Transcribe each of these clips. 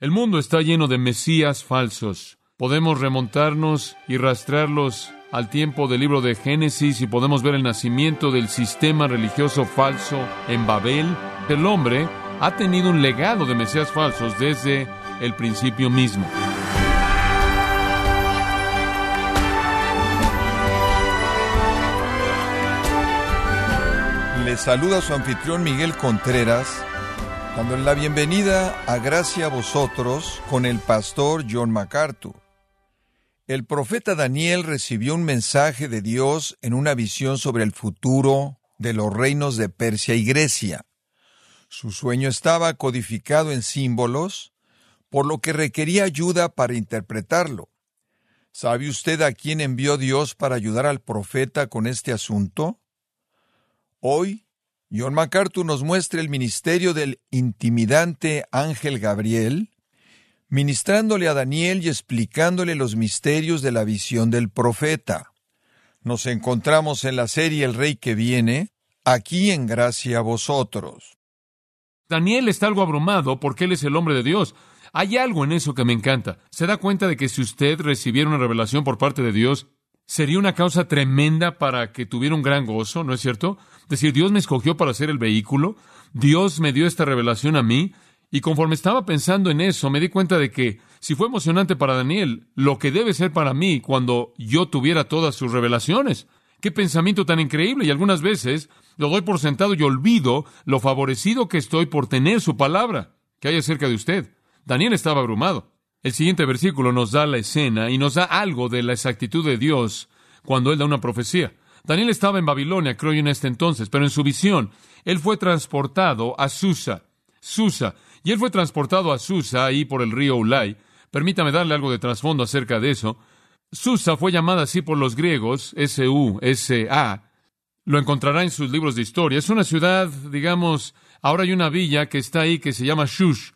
El mundo está lleno de mesías falsos. Podemos remontarnos y rastrearlos al tiempo del libro de Génesis y podemos ver el nacimiento del sistema religioso falso en Babel. El hombre ha tenido un legado de mesías falsos desde el principio mismo. Le saluda su anfitrión Miguel Contreras Dando la bienvenida a Gracia a vosotros con el pastor John MacArthur. El profeta Daniel recibió un mensaje de Dios en una visión sobre el futuro de los reinos de Persia y Grecia. Su sueño estaba codificado en símbolos, por lo que requería ayuda para interpretarlo. ¿Sabe usted a quién envió Dios para ayudar al profeta con este asunto? Hoy John MacArthur nos muestra el ministerio del intimidante ángel Gabriel, ministrándole a Daniel y explicándole los misterios de la visión del profeta. Nos encontramos en la serie El Rey que viene, aquí en gracia a vosotros. Daniel está algo abrumado porque él es el hombre de Dios. Hay algo en eso que me encanta. Se da cuenta de que si usted recibiera una revelación por parte de Dios, sería una causa tremenda para que tuviera un gran gozo, ¿no es cierto? decir, Dios me escogió para ser el vehículo, Dios me dio esta revelación a mí, y conforme estaba pensando en eso, me di cuenta de que si fue emocionante para Daniel, lo que debe ser para mí cuando yo tuviera todas sus revelaciones. Qué pensamiento tan increíble. Y algunas veces lo doy por sentado y olvido lo favorecido que estoy por tener su palabra que hay acerca de usted. Daniel estaba abrumado. El siguiente versículo nos da la escena y nos da algo de la exactitud de Dios cuando Él da una profecía. Daniel estaba en Babilonia, creo yo, en este entonces, pero en su visión, él fue transportado a Susa. Susa. Y él fue transportado a Susa, ahí por el río Ulay. Permítame darle algo de trasfondo acerca de eso. Susa fue llamada así por los griegos, S-U-S-A. Lo encontrará en sus libros de historia. Es una ciudad, digamos, ahora hay una villa que está ahí que se llama Shush,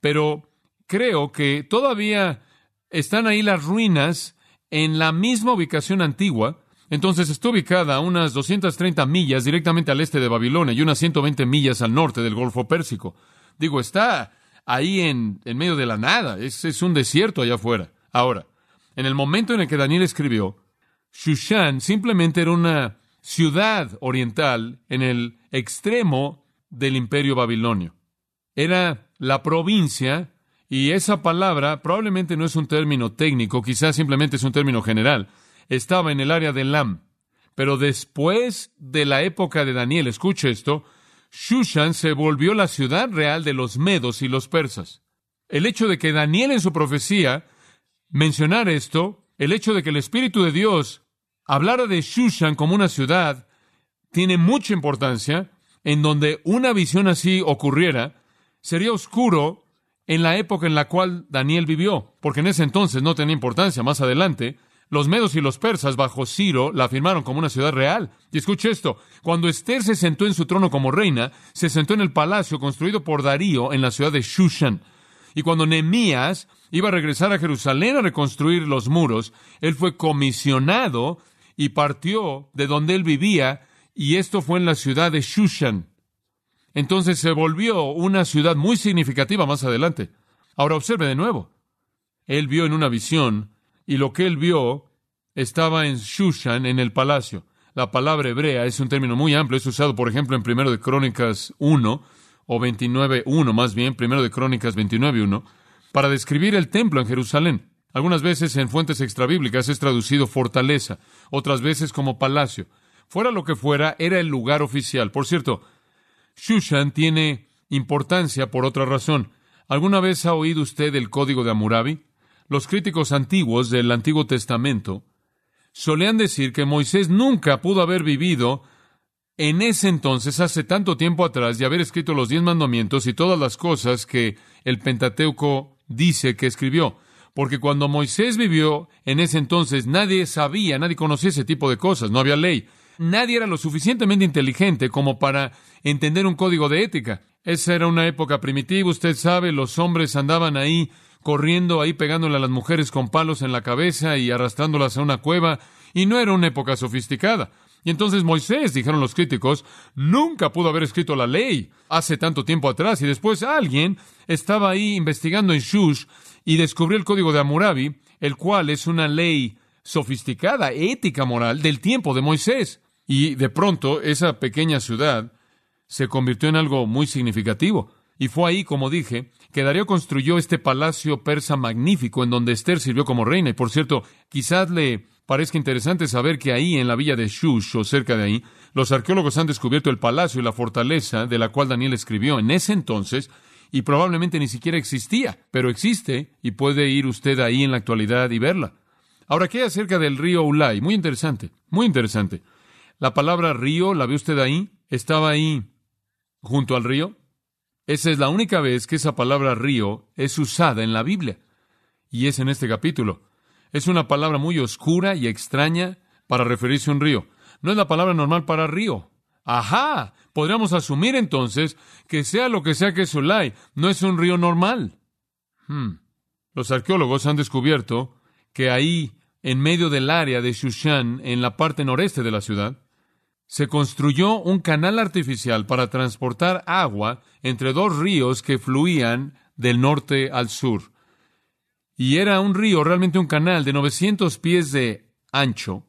pero creo que todavía están ahí las ruinas en la misma ubicación antigua, entonces está ubicada a unas 230 millas directamente al este de Babilonia y unas 120 millas al norte del Golfo Pérsico. Digo, está ahí en, en medio de la nada, es, es un desierto allá afuera. Ahora, en el momento en el que Daniel escribió, Shushan simplemente era una ciudad oriental en el extremo del imperio babilonio. Era la provincia, y esa palabra probablemente no es un término técnico, quizás simplemente es un término general estaba en el área de Lam. Pero después de la época de Daniel, escuche esto, Shushan se volvió la ciudad real de los medos y los persas. El hecho de que Daniel en su profecía mencionara esto, el hecho de que el Espíritu de Dios hablara de Shushan como una ciudad, tiene mucha importancia en donde una visión así ocurriera, sería oscuro en la época en la cual Daniel vivió, porque en ese entonces no tenía importancia. Más adelante, los medos y los persas bajo Ciro la afirmaron como una ciudad real. Y escuche esto, cuando Esther se sentó en su trono como reina, se sentó en el palacio construido por Darío en la ciudad de Shushan. Y cuando Nehemías iba a regresar a Jerusalén a reconstruir los muros, él fue comisionado y partió de donde él vivía, y esto fue en la ciudad de Shushan. Entonces se volvió una ciudad muy significativa más adelante. Ahora observe de nuevo. Él vio en una visión y lo que él vio estaba en Shushan, en el palacio. La palabra hebrea es un término muy amplio, es usado, por ejemplo, en Primero de Crónicas 1 o 29.1, más bien, Primero de Crónicas 29.1, para describir el templo en Jerusalén. Algunas veces en fuentes extrabíblicas es traducido fortaleza, otras veces como palacio. Fuera lo que fuera, era el lugar oficial. Por cierto, Shushan tiene importancia por otra razón. ¿Alguna vez ha oído usted el código de Hammurabi? Los críticos antiguos del Antiguo Testamento solían decir que Moisés nunca pudo haber vivido en ese entonces, hace tanto tiempo atrás, y haber escrito los diez mandamientos y todas las cosas que el Pentateuco dice que escribió. Porque cuando Moisés vivió en ese entonces, nadie sabía, nadie conocía ese tipo de cosas, no había ley. Nadie era lo suficientemente inteligente como para entender un código de ética. Esa era una época primitiva, usted sabe, los hombres andaban ahí corriendo ahí pegándole a las mujeres con palos en la cabeza y arrastrándolas a una cueva, y no era una época sofisticada. Y entonces Moisés, dijeron los críticos, nunca pudo haber escrito la ley hace tanto tiempo atrás. Y después alguien estaba ahí investigando en Shush y descubrió el código de Hammurabi, el cual es una ley sofisticada, ética, moral del tiempo de Moisés. Y de pronto esa pequeña ciudad se convirtió en algo muy significativo. Y fue ahí, como dije, que Darío construyó este palacio persa magnífico en donde Esther sirvió como reina. Y por cierto, quizás le parezca interesante saber que ahí, en la villa de Shush, o cerca de ahí, los arqueólogos han descubierto el palacio y la fortaleza de la cual Daniel escribió en ese entonces, y probablemente ni siquiera existía, pero existe y puede ir usted ahí en la actualidad y verla. Ahora, ¿qué hay acerca del río Ulay? Muy interesante, muy interesante. La palabra río, ¿la ve usted ahí? Estaba ahí junto al río. Esa es la única vez que esa palabra río es usada en la Biblia. Y es en este capítulo. Es una palabra muy oscura y extraña para referirse a un río. No es la palabra normal para río. Ajá. Podríamos asumir entonces que sea lo que sea que es Ulay, no es un río normal. Hmm. Los arqueólogos han descubierto que ahí, en medio del área de Shushan, en la parte noreste de la ciudad, se construyó un canal artificial para transportar agua entre dos ríos que fluían del norte al sur. Y era un río, realmente un canal de 900 pies de ancho.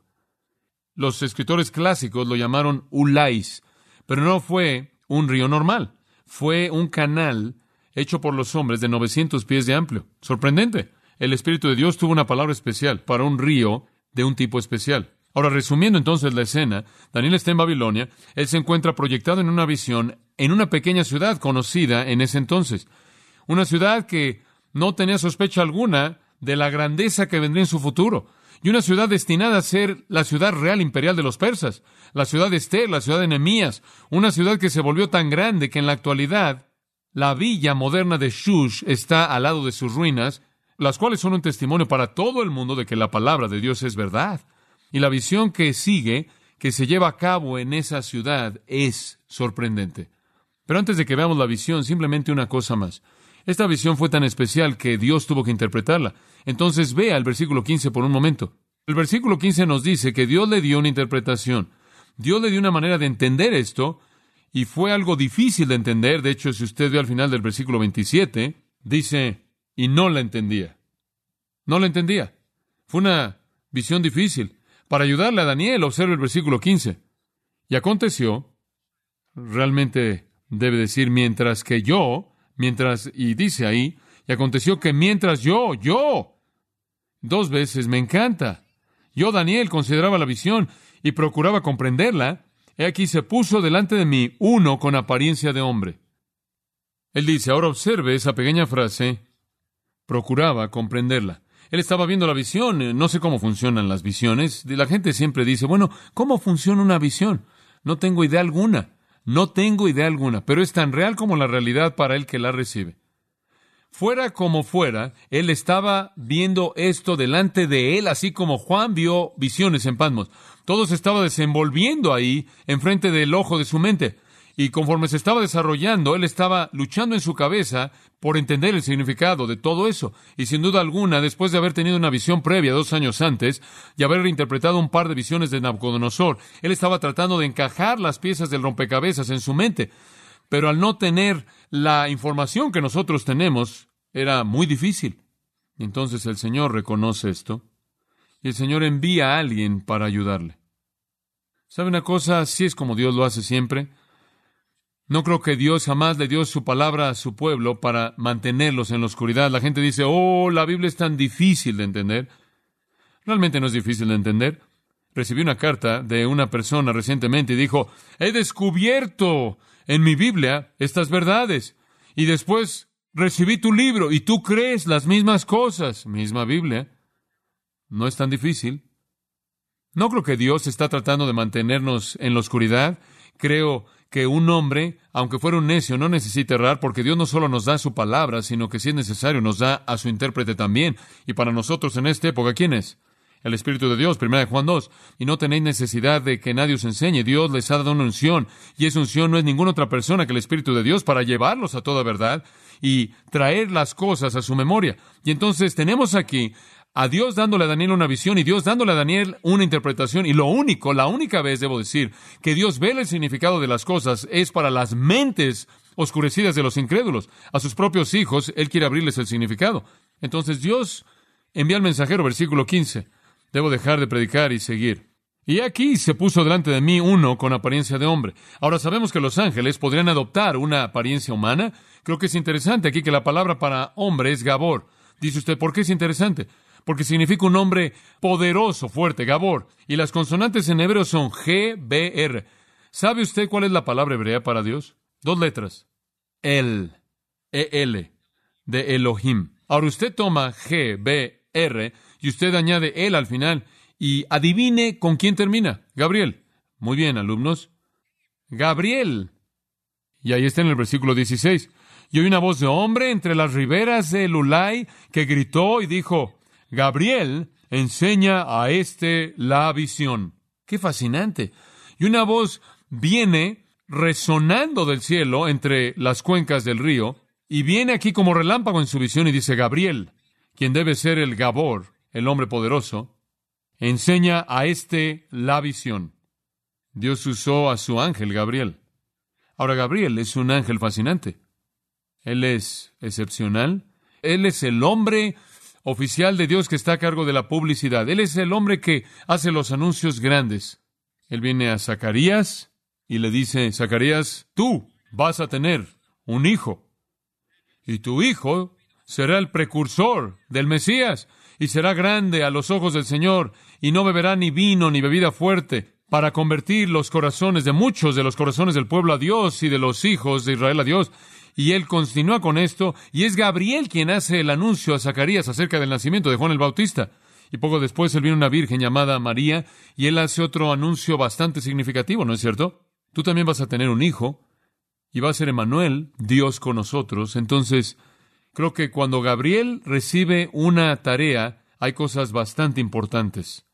Los escritores clásicos lo llamaron Ulais, pero no fue un río normal, fue un canal hecho por los hombres de 900 pies de amplio. Sorprendente. El Espíritu de Dios tuvo una palabra especial para un río de un tipo especial. Ahora, resumiendo entonces la escena, Daniel está en Babilonia, él se encuentra proyectado en una visión en una pequeña ciudad conocida en ese entonces, una ciudad que no tenía sospecha alguna de la grandeza que vendría en su futuro, y una ciudad destinada a ser la ciudad real imperial de los persas, la ciudad de Esther, la ciudad de Nemías, una ciudad que se volvió tan grande que en la actualidad la villa moderna de Shush está al lado de sus ruinas, las cuales son un testimonio para todo el mundo de que la palabra de Dios es verdad. Y la visión que sigue, que se lleva a cabo en esa ciudad, es sorprendente. Pero antes de que veamos la visión, simplemente una cosa más. Esta visión fue tan especial que Dios tuvo que interpretarla. Entonces vea el versículo 15 por un momento. El versículo 15 nos dice que Dios le dio una interpretación. Dios le dio una manera de entender esto y fue algo difícil de entender. De hecho, si usted ve al final del versículo 27, dice, y no la entendía. No la entendía. Fue una visión difícil. Para ayudarle a Daniel, observe el versículo 15. Y aconteció, realmente debe decir, mientras que yo, mientras, y dice ahí, y aconteció que mientras yo, yo, dos veces me encanta. Yo, Daniel, consideraba la visión y procuraba comprenderla. He aquí se puso delante de mí uno con apariencia de hombre. Él dice, ahora observe esa pequeña frase, procuraba comprenderla. Él estaba viendo la visión. Eh, no sé cómo funcionan las visiones. La gente siempre dice, bueno, ¿cómo funciona una visión? No tengo idea alguna. No tengo idea alguna, pero es tan real como la realidad para el que la recibe. Fuera como fuera, él estaba viendo esto delante de él, así como Juan vio visiones en Pasmos. Todo se estaba desenvolviendo ahí, enfrente del ojo de su mente. Y conforme se estaba desarrollando, él estaba luchando en su cabeza por entender el significado de todo eso. Y sin duda alguna, después de haber tenido una visión previa dos años antes y haber interpretado un par de visiones de Nabucodonosor, él estaba tratando de encajar las piezas del rompecabezas en su mente. Pero al no tener la información que nosotros tenemos, era muy difícil. entonces el Señor reconoce esto y el Señor envía a alguien para ayudarle. ¿Sabe una cosa? Así es como Dios lo hace siempre. No creo que Dios jamás le dio su palabra a su pueblo para mantenerlos en la oscuridad. La gente dice, oh, la Biblia es tan difícil de entender. Realmente no es difícil de entender. Recibí una carta de una persona recientemente y dijo, he descubierto en mi Biblia estas verdades. Y después recibí tu libro y tú crees las mismas cosas. Misma Biblia. No es tan difícil. No creo que Dios está tratando de mantenernos en la oscuridad. Creo que un hombre, aunque fuera un necio, no necesita errar, porque Dios no solo nos da su palabra, sino que si es necesario nos da a su intérprete también. Y para nosotros en esta época, ¿quién es? El Espíritu de Dios, primera de Juan 2. Y no tenéis necesidad de que nadie os enseñe. Dios les ha dado una unción. Y esa unción no es ninguna otra persona que el Espíritu de Dios para llevarlos a toda verdad y traer las cosas a su memoria. Y entonces tenemos aquí a Dios dándole a Daniel una visión y Dios dándole a Daniel una interpretación. Y lo único, la única vez, debo decir, que Dios ve el significado de las cosas es para las mentes oscurecidas de los incrédulos. A sus propios hijos, Él quiere abrirles el significado. Entonces Dios envía al mensajero, versículo 15. Debo dejar de predicar y seguir. Y aquí se puso delante de mí uno con apariencia de hombre. Ahora sabemos que los ángeles podrían adoptar una apariencia humana. Creo que es interesante aquí que la palabra para hombre es Gabor. Dice usted, ¿por qué es interesante? Porque significa un hombre poderoso, fuerte, Gabor. Y las consonantes en hebreo son G, B, R. ¿Sabe usted cuál es la palabra hebrea para Dios? Dos letras. El, E-L, de Elohim. Ahora usted toma G, B, R y usted añade el al final y adivine con quién termina. Gabriel. Muy bien, alumnos. Gabriel. Y ahí está en el versículo 16. Y oí una voz de hombre entre las riberas de Lulay que gritó y dijo, Gabriel enseña a este la visión. Qué fascinante. Y una voz viene resonando del cielo entre las cuencas del río y viene aquí como relámpago en su visión y dice, Gabriel, quien debe ser el Gabor, el hombre poderoso, enseña a este la visión. Dios usó a su ángel Gabriel. Ahora Gabriel es un ángel fascinante. Él es excepcional. Él es el hombre oficial de Dios que está a cargo de la publicidad. Él es el hombre que hace los anuncios grandes. Él viene a Zacarías y le dice, Zacarías, tú vas a tener un hijo. Y tu hijo será el precursor del Mesías y será grande a los ojos del Señor, y no beberá ni vino ni bebida fuerte, para convertir los corazones de muchos de los corazones del pueblo a Dios y de los hijos de Israel a Dios. Y él continúa con esto, y es Gabriel quien hace el anuncio a Zacarías acerca del nacimiento de Juan el Bautista. Y poco después él viene una virgen llamada María, y él hace otro anuncio bastante significativo, ¿no es cierto? Tú también vas a tener un hijo, y va a ser Emanuel, Dios con nosotros. Entonces, Creo que cuando Gabriel recibe una tarea, hay cosas bastante importantes.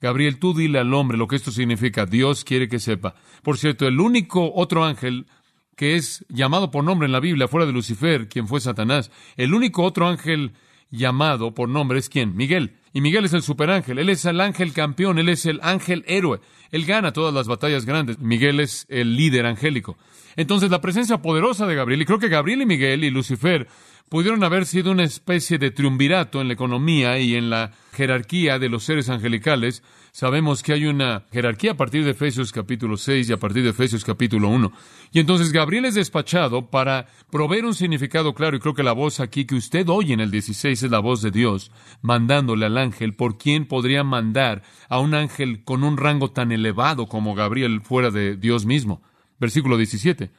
Gabriel, tú dile al hombre lo que esto significa. Dios quiere que sepa. Por cierto, el único otro ángel que es llamado por nombre en la Biblia, fuera de Lucifer, quien fue Satanás, el único otro ángel llamado por nombre es quién? Miguel. Y Miguel es el superángel, él es el ángel campeón, él es el ángel héroe, él gana todas las batallas grandes. Miguel es el líder angélico. Entonces la presencia poderosa de Gabriel, y creo que Gabriel y Miguel y Lucifer pudieron haber sido una especie de triunvirato en la economía y en la jerarquía de los seres angelicales. Sabemos que hay una jerarquía a partir de Efesios capítulo 6 y a partir de Efesios capítulo 1. Y entonces Gabriel es despachado para proveer un significado claro, y creo que la voz aquí que usted oye en el 16 es la voz de Dios, mandándole al ángel, por quién podría mandar a un ángel con un rango tan elevado como Gabriel fuera de Dios mismo. Versículo 17.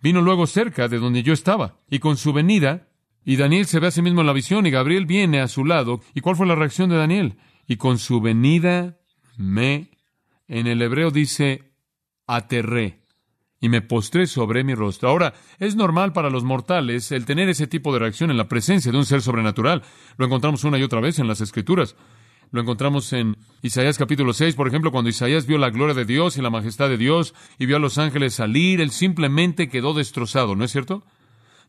Vino luego cerca de donde yo estaba, y con su venida y Daniel se ve a sí mismo en la visión y Gabriel viene a su lado. ¿Y cuál fue la reacción de Daniel? Y con su venida me, en el hebreo dice, aterré y me postré sobre mi rostro. Ahora, es normal para los mortales el tener ese tipo de reacción en la presencia de un ser sobrenatural. Lo encontramos una y otra vez en las Escrituras. Lo encontramos en Isaías capítulo 6, por ejemplo, cuando Isaías vio la gloria de Dios y la majestad de Dios y vio a los ángeles salir, él simplemente quedó destrozado, ¿no es cierto?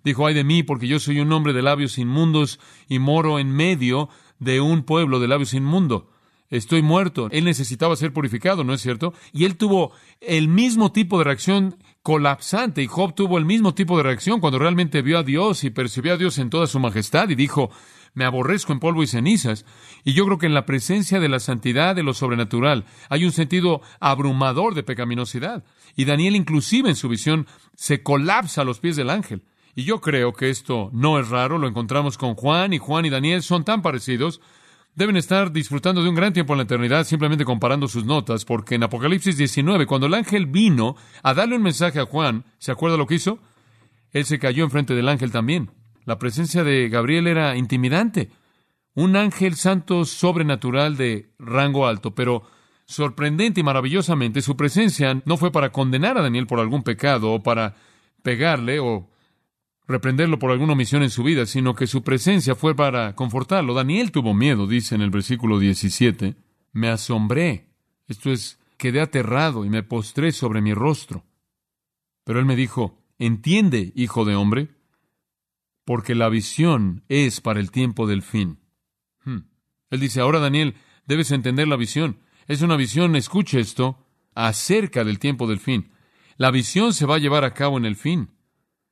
Dijo, ay de mí, porque yo soy un hombre de labios inmundos y moro en medio de un pueblo de labios inmundos. Estoy muerto. Él necesitaba ser purificado, ¿no es cierto? Y él tuvo el mismo tipo de reacción colapsante y Job tuvo el mismo tipo de reacción cuando realmente vio a Dios y percibió a Dios en toda su majestad y dijo, me aborrezco en polvo y cenizas. Y yo creo que en la presencia de la santidad, de lo sobrenatural, hay un sentido abrumador de pecaminosidad. Y Daniel inclusive en su visión se colapsa a los pies del ángel. Y yo creo que esto no es raro, lo encontramos con Juan y Juan y Daniel son tan parecidos. Deben estar disfrutando de un gran tiempo en la eternidad simplemente comparando sus notas, porque en Apocalipsis 19, cuando el ángel vino a darle un mensaje a Juan, ¿se acuerda lo que hizo? Él se cayó enfrente del ángel también. La presencia de Gabriel era intimidante. Un ángel santo sobrenatural de rango alto, pero sorprendente y maravillosamente su presencia no fue para condenar a Daniel por algún pecado o para pegarle o reprenderlo por alguna omisión en su vida, sino que su presencia fue para confortarlo. Daniel tuvo miedo, dice en el versículo 17, me asombré, esto es, quedé aterrado y me postré sobre mi rostro. Pero él me dijo, entiende, hijo de hombre, porque la visión es para el tiempo del fin. Hmm. Él dice, ahora Daniel, debes entender la visión. Es una visión, escuche esto, acerca del tiempo del fin. La visión se va a llevar a cabo en el fin.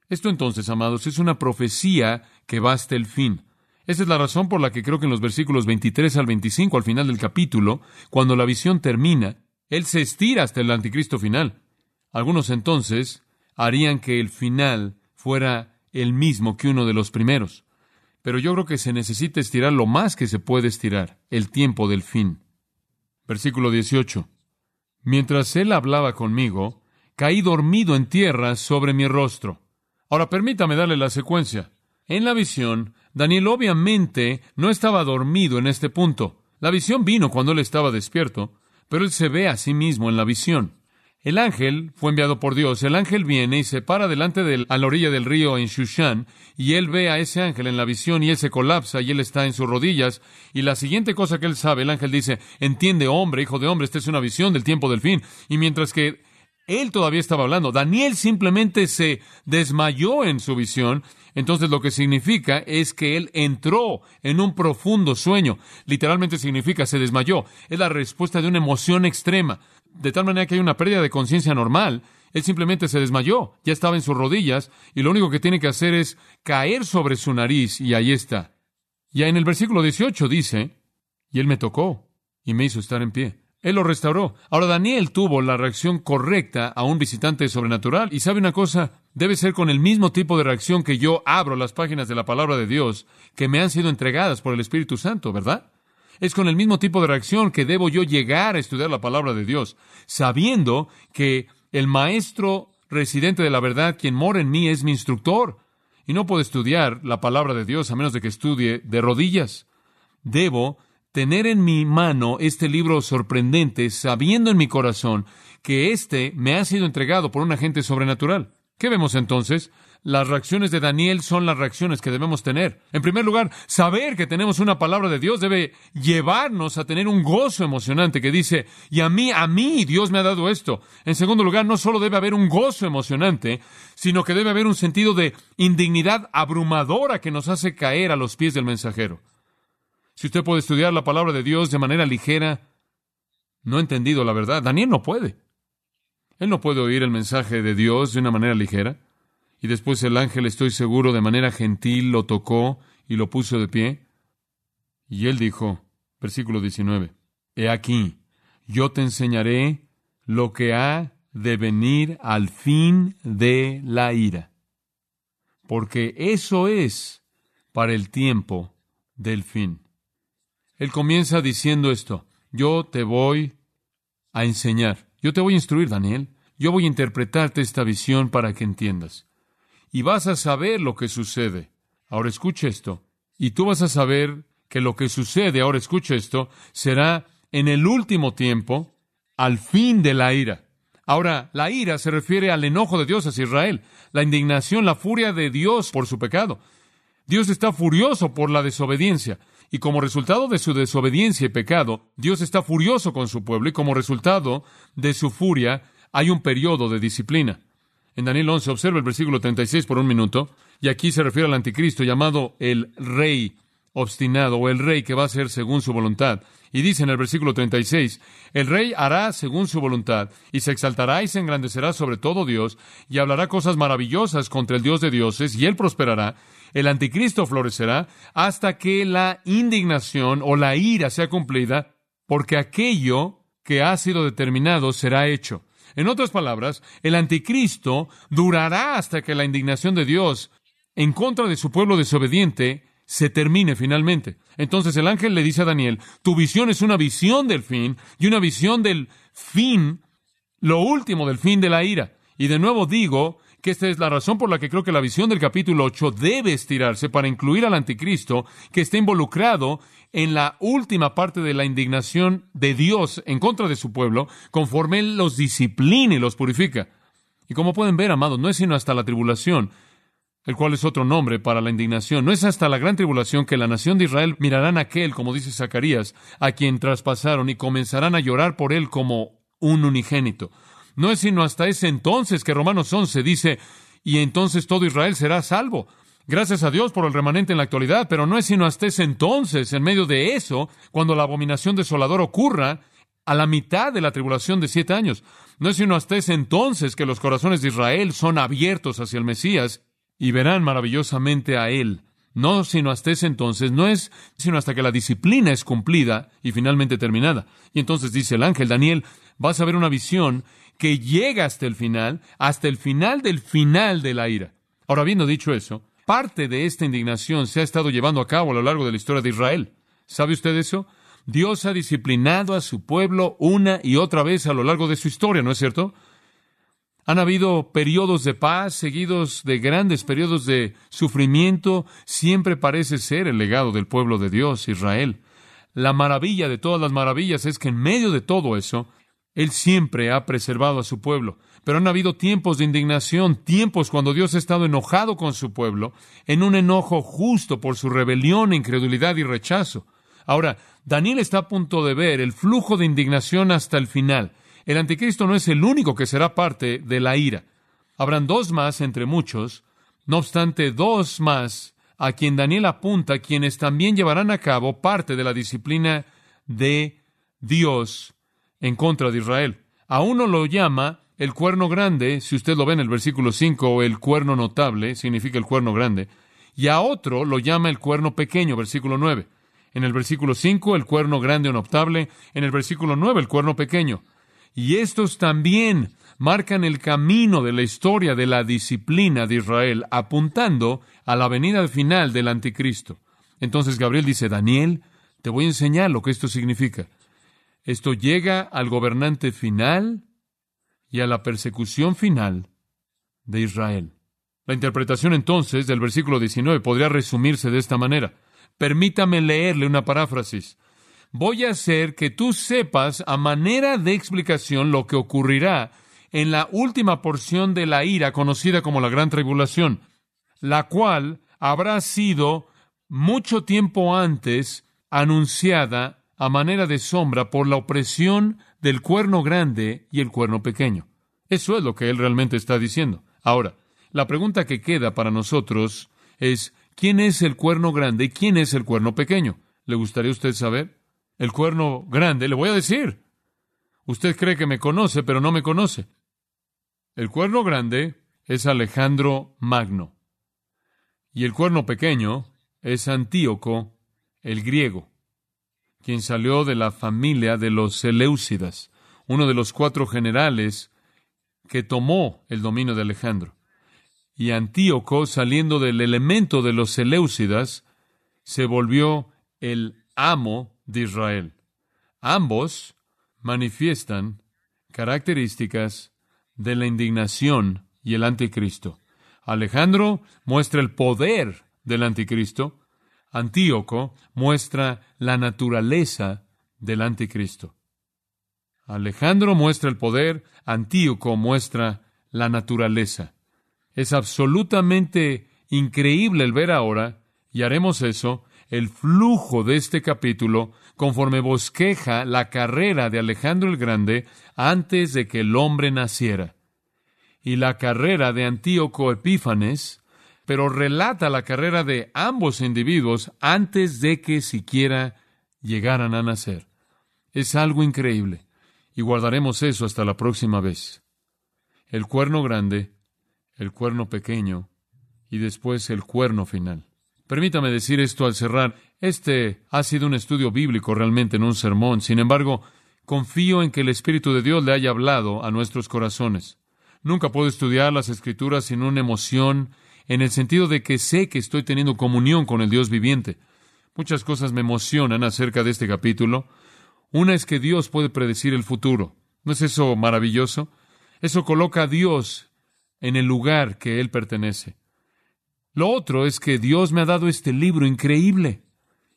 Esto entonces, amados, es una profecía que va hasta el fin. Esa es la razón por la que creo que en los versículos 23 al 25, al final del capítulo, cuando la visión termina, Él se estira hasta el anticristo final. Algunos entonces harían que el final fuera el mismo que uno de los primeros. Pero yo creo que se necesita estirar lo más que se puede estirar, el tiempo del fin. Versículo 18. Mientras él hablaba conmigo, caí dormido en tierra sobre mi rostro. Ahora permítame darle la secuencia. En la visión, Daniel obviamente no estaba dormido en este punto. La visión vino cuando él estaba despierto, pero él se ve a sí mismo en la visión. El ángel fue enviado por Dios. El ángel viene y se para delante de él a la orilla del río en Shushan, y él ve a ese ángel en la visión y él se colapsa y él está en sus rodillas. Y la siguiente cosa que él sabe, el ángel dice, entiende hombre, hijo de hombre, esta es una visión del tiempo del fin. Y mientras que él todavía estaba hablando, Daniel simplemente se desmayó en su visión. Entonces lo que significa es que él entró en un profundo sueño. Literalmente significa se desmayó. Es la respuesta de una emoción extrema de tal manera que hay una pérdida de conciencia normal. Él simplemente se desmayó, ya estaba en sus rodillas, y lo único que tiene que hacer es caer sobre su nariz, y ahí está. Ya en el versículo 18 dice, y él me tocó, y me hizo estar en pie. Él lo restauró. Ahora Daniel tuvo la reacción correcta a un visitante sobrenatural, y sabe una cosa, debe ser con el mismo tipo de reacción que yo abro las páginas de la palabra de Dios que me han sido entregadas por el Espíritu Santo, ¿verdad? Es con el mismo tipo de reacción que debo yo llegar a estudiar la palabra de Dios, sabiendo que el maestro residente de la verdad, quien mora en mí, es mi instructor. Y no puedo estudiar la palabra de Dios a menos de que estudie de rodillas. Debo tener en mi mano este libro sorprendente, sabiendo en mi corazón que éste me ha sido entregado por un agente sobrenatural. ¿Qué vemos entonces? Las reacciones de Daniel son las reacciones que debemos tener. En primer lugar, saber que tenemos una palabra de Dios debe llevarnos a tener un gozo emocionante que dice, y a mí, a mí Dios me ha dado esto. En segundo lugar, no solo debe haber un gozo emocionante, sino que debe haber un sentido de indignidad abrumadora que nos hace caer a los pies del mensajero. Si usted puede estudiar la palabra de Dios de manera ligera, no ha entendido la verdad. Daniel no puede. Él no puede oír el mensaje de Dios de una manera ligera. Y después el ángel, estoy seguro, de manera gentil lo tocó y lo puso de pie. Y él dijo, versículo 19, He aquí, yo te enseñaré lo que ha de venir al fin de la ira, porque eso es para el tiempo del fin. Él comienza diciendo esto, yo te voy a enseñar, yo te voy a instruir, Daniel, yo voy a interpretarte esta visión para que entiendas y vas a saber lo que sucede. Ahora escucha esto. Y tú vas a saber que lo que sucede, ahora escucha esto, será en el último tiempo, al fin de la ira. Ahora, la ira se refiere al enojo de Dios hacia Israel, la indignación, la furia de Dios por su pecado. Dios está furioso por la desobediencia, y como resultado de su desobediencia y pecado, Dios está furioso con su pueblo, y como resultado de su furia hay un periodo de disciplina. En Daniel 11 observa el versículo 36 por un minuto, y aquí se refiere al anticristo llamado el rey obstinado o el rey que va a ser según su voluntad. Y dice en el versículo 36, el rey hará según su voluntad, y se exaltará y se engrandecerá sobre todo Dios, y hablará cosas maravillosas contra el Dios de dioses, y él prosperará. El anticristo florecerá hasta que la indignación o la ira sea cumplida, porque aquello que ha sido determinado será hecho. En otras palabras, el anticristo durará hasta que la indignación de Dios en contra de su pueblo desobediente se termine finalmente. Entonces el ángel le dice a Daniel, tu visión es una visión del fin y una visión del fin, lo último del fin de la ira. Y de nuevo digo que esta es la razón por la que creo que la visión del capítulo 8 debe estirarse para incluir al anticristo que está involucrado en la última parte de la indignación de Dios en contra de su pueblo, conforme Él los disciplina y los purifica. Y como pueden ver, amados, no es sino hasta la tribulación, el cual es otro nombre para la indignación. No es hasta la gran tribulación que la nación de Israel mirarán a aquel, como dice Zacarías, a quien traspasaron y comenzarán a llorar por él como un unigénito. No es sino hasta ese entonces que Romanos 11 dice, y entonces todo Israel será salvo. Gracias a Dios por el remanente en la actualidad, pero no es sino hasta ese entonces, en medio de eso, cuando la abominación desoladora ocurra, a la mitad de la tribulación de siete años. No es sino hasta ese entonces que los corazones de Israel son abiertos hacia el Mesías y verán maravillosamente a Él. No sino hasta ese entonces, no es sino hasta que la disciplina es cumplida y finalmente terminada. Y entonces dice el ángel Daniel, vas a ver una visión que llega hasta el final, hasta el final del final de la ira. Ahora, habiendo dicho eso, parte de esta indignación se ha estado llevando a cabo a lo largo de la historia de Israel. ¿Sabe usted eso? Dios ha disciplinado a su pueblo una y otra vez a lo largo de su historia, ¿no es cierto? Han habido periodos de paz seguidos de grandes periodos de sufrimiento. Siempre parece ser el legado del pueblo de Dios, Israel. La maravilla de todas las maravillas es que en medio de todo eso, Él siempre ha preservado a su pueblo. Pero han habido tiempos de indignación, tiempos cuando Dios ha estado enojado con su pueblo, en un enojo justo por su rebelión, incredulidad y rechazo. Ahora, Daniel está a punto de ver el flujo de indignación hasta el final. El anticristo no es el único que será parte de la ira. Habrán dos más entre muchos, no obstante, dos más a quien Daniel apunta, quienes también llevarán a cabo parte de la disciplina de Dios en contra de Israel. A uno lo llama el cuerno grande, si usted lo ve en el versículo 5, el cuerno notable, significa el cuerno grande, y a otro lo llama el cuerno pequeño, versículo 9. En el versículo 5, el cuerno grande o notable, en el versículo 9, el cuerno pequeño. Y estos también marcan el camino de la historia de la disciplina de Israel, apuntando a la venida final del anticristo. Entonces Gabriel dice, Daniel, te voy a enseñar lo que esto significa. Esto llega al gobernante final y a la persecución final de Israel. La interpretación entonces del versículo 19 podría resumirse de esta manera. Permítame leerle una paráfrasis. Voy a hacer que tú sepas a manera de explicación lo que ocurrirá en la última porción de la ira conocida como la gran tribulación, la cual habrá sido mucho tiempo antes anunciada a manera de sombra por la opresión del cuerno grande y el cuerno pequeño. Eso es lo que él realmente está diciendo. Ahora, la pregunta que queda para nosotros es, ¿quién es el cuerno grande y quién es el cuerno pequeño? ¿Le gustaría usted saber? El cuerno grande, le voy a decir. Usted cree que me conoce, pero no me conoce. El cuerno grande es Alejandro Magno. Y el cuerno pequeño es Antíoco el griego quien salió de la familia de los Seleucidas, uno de los cuatro generales que tomó el dominio de Alejandro. Y Antíoco, saliendo del elemento de los Seleucidas, se volvió el amo de Israel. Ambos manifiestan características de la indignación y el anticristo. Alejandro muestra el poder del anticristo Antíoco muestra la naturaleza del anticristo. Alejandro muestra el poder, Antíoco muestra la naturaleza. Es absolutamente increíble el ver ahora, y haremos eso, el flujo de este capítulo conforme bosqueja la carrera de Alejandro el Grande antes de que el hombre naciera. Y la carrera de Antíoco Epífanes pero relata la carrera de ambos individuos antes de que siquiera llegaran a nacer. Es algo increíble, y guardaremos eso hasta la próxima vez. El cuerno grande, el cuerno pequeño, y después el cuerno final. Permítame decir esto al cerrar. Este ha sido un estudio bíblico realmente, en un sermón. Sin embargo, confío en que el Espíritu de Dios le haya hablado a nuestros corazones. Nunca puedo estudiar las Escrituras sin una emoción en el sentido de que sé que estoy teniendo comunión con el Dios viviente. Muchas cosas me emocionan acerca de este capítulo. Una es que Dios puede predecir el futuro. ¿No es eso maravilloso? Eso coloca a Dios en el lugar que Él pertenece. Lo otro es que Dios me ha dado este libro increíble.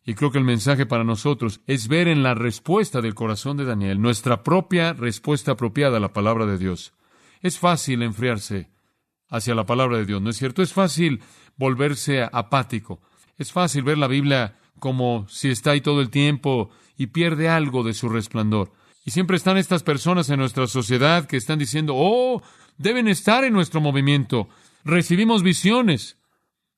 Y creo que el mensaje para nosotros es ver en la respuesta del corazón de Daniel nuestra propia respuesta apropiada a la palabra de Dios. Es fácil enfriarse hacia la palabra de Dios, ¿no es cierto? Es fácil volverse apático. Es fácil ver la Biblia como si está ahí todo el tiempo y pierde algo de su resplandor. Y siempre están estas personas en nuestra sociedad que están diciendo, oh, deben estar en nuestro movimiento. Recibimos visiones.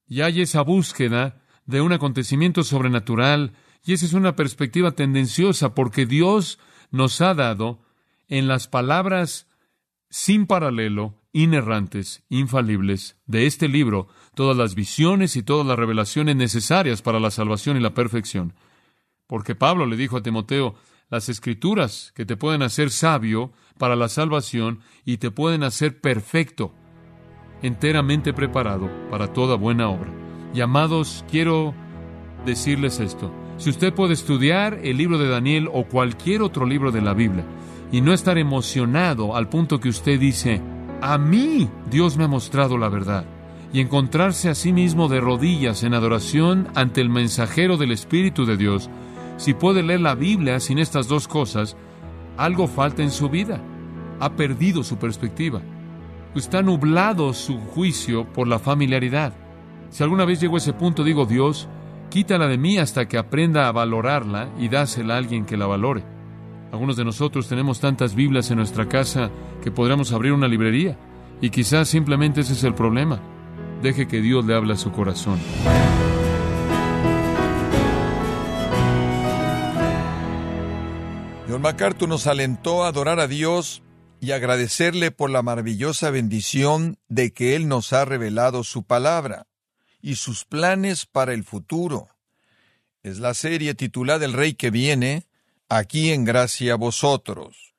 Y hay esa búsqueda de un acontecimiento sobrenatural, y esa es una perspectiva tendenciosa, porque Dios nos ha dado en las palabras sin paralelo, inerrantes, infalibles, de este libro, todas las visiones y todas las revelaciones necesarias para la salvación y la perfección. Porque Pablo le dijo a Timoteo, las escrituras que te pueden hacer sabio para la salvación y te pueden hacer perfecto, enteramente preparado para toda buena obra. Y amados, quiero decirles esto. Si usted puede estudiar el libro de Daniel o cualquier otro libro de la Biblia y no estar emocionado al punto que usted dice, a mí Dios me ha mostrado la verdad, y encontrarse a sí mismo de rodillas en adoración ante el mensajero del Espíritu de Dios, si puede leer la Biblia sin estas dos cosas, algo falta en su vida. Ha perdido su perspectiva. Está nublado su juicio por la familiaridad. Si alguna vez llego a ese punto, digo, Dios, quítala de mí hasta que aprenda a valorarla y dásela a alguien que la valore. Algunos de nosotros tenemos tantas Biblias en nuestra casa que podríamos abrir una librería. Y quizás simplemente ese es el problema. Deje que Dios le hable a su corazón. John MacArthur nos alentó a adorar a Dios y agradecerle por la maravillosa bendición de que Él nos ha revelado su palabra y sus planes para el futuro. Es la serie titulada El Rey que viene, aquí en gracia vosotros.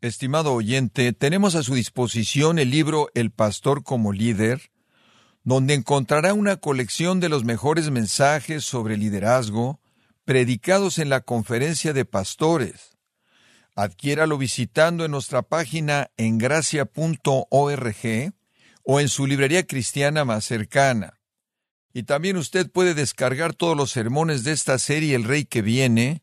Estimado oyente, tenemos a su disposición el libro El Pastor como líder, donde encontrará una colección de los mejores mensajes sobre liderazgo predicados en la conferencia de pastores Adquiéralo visitando en nuestra página en gracia.org o en su librería cristiana más cercana. Y también usted puede descargar todos los sermones de esta serie El Rey que viene,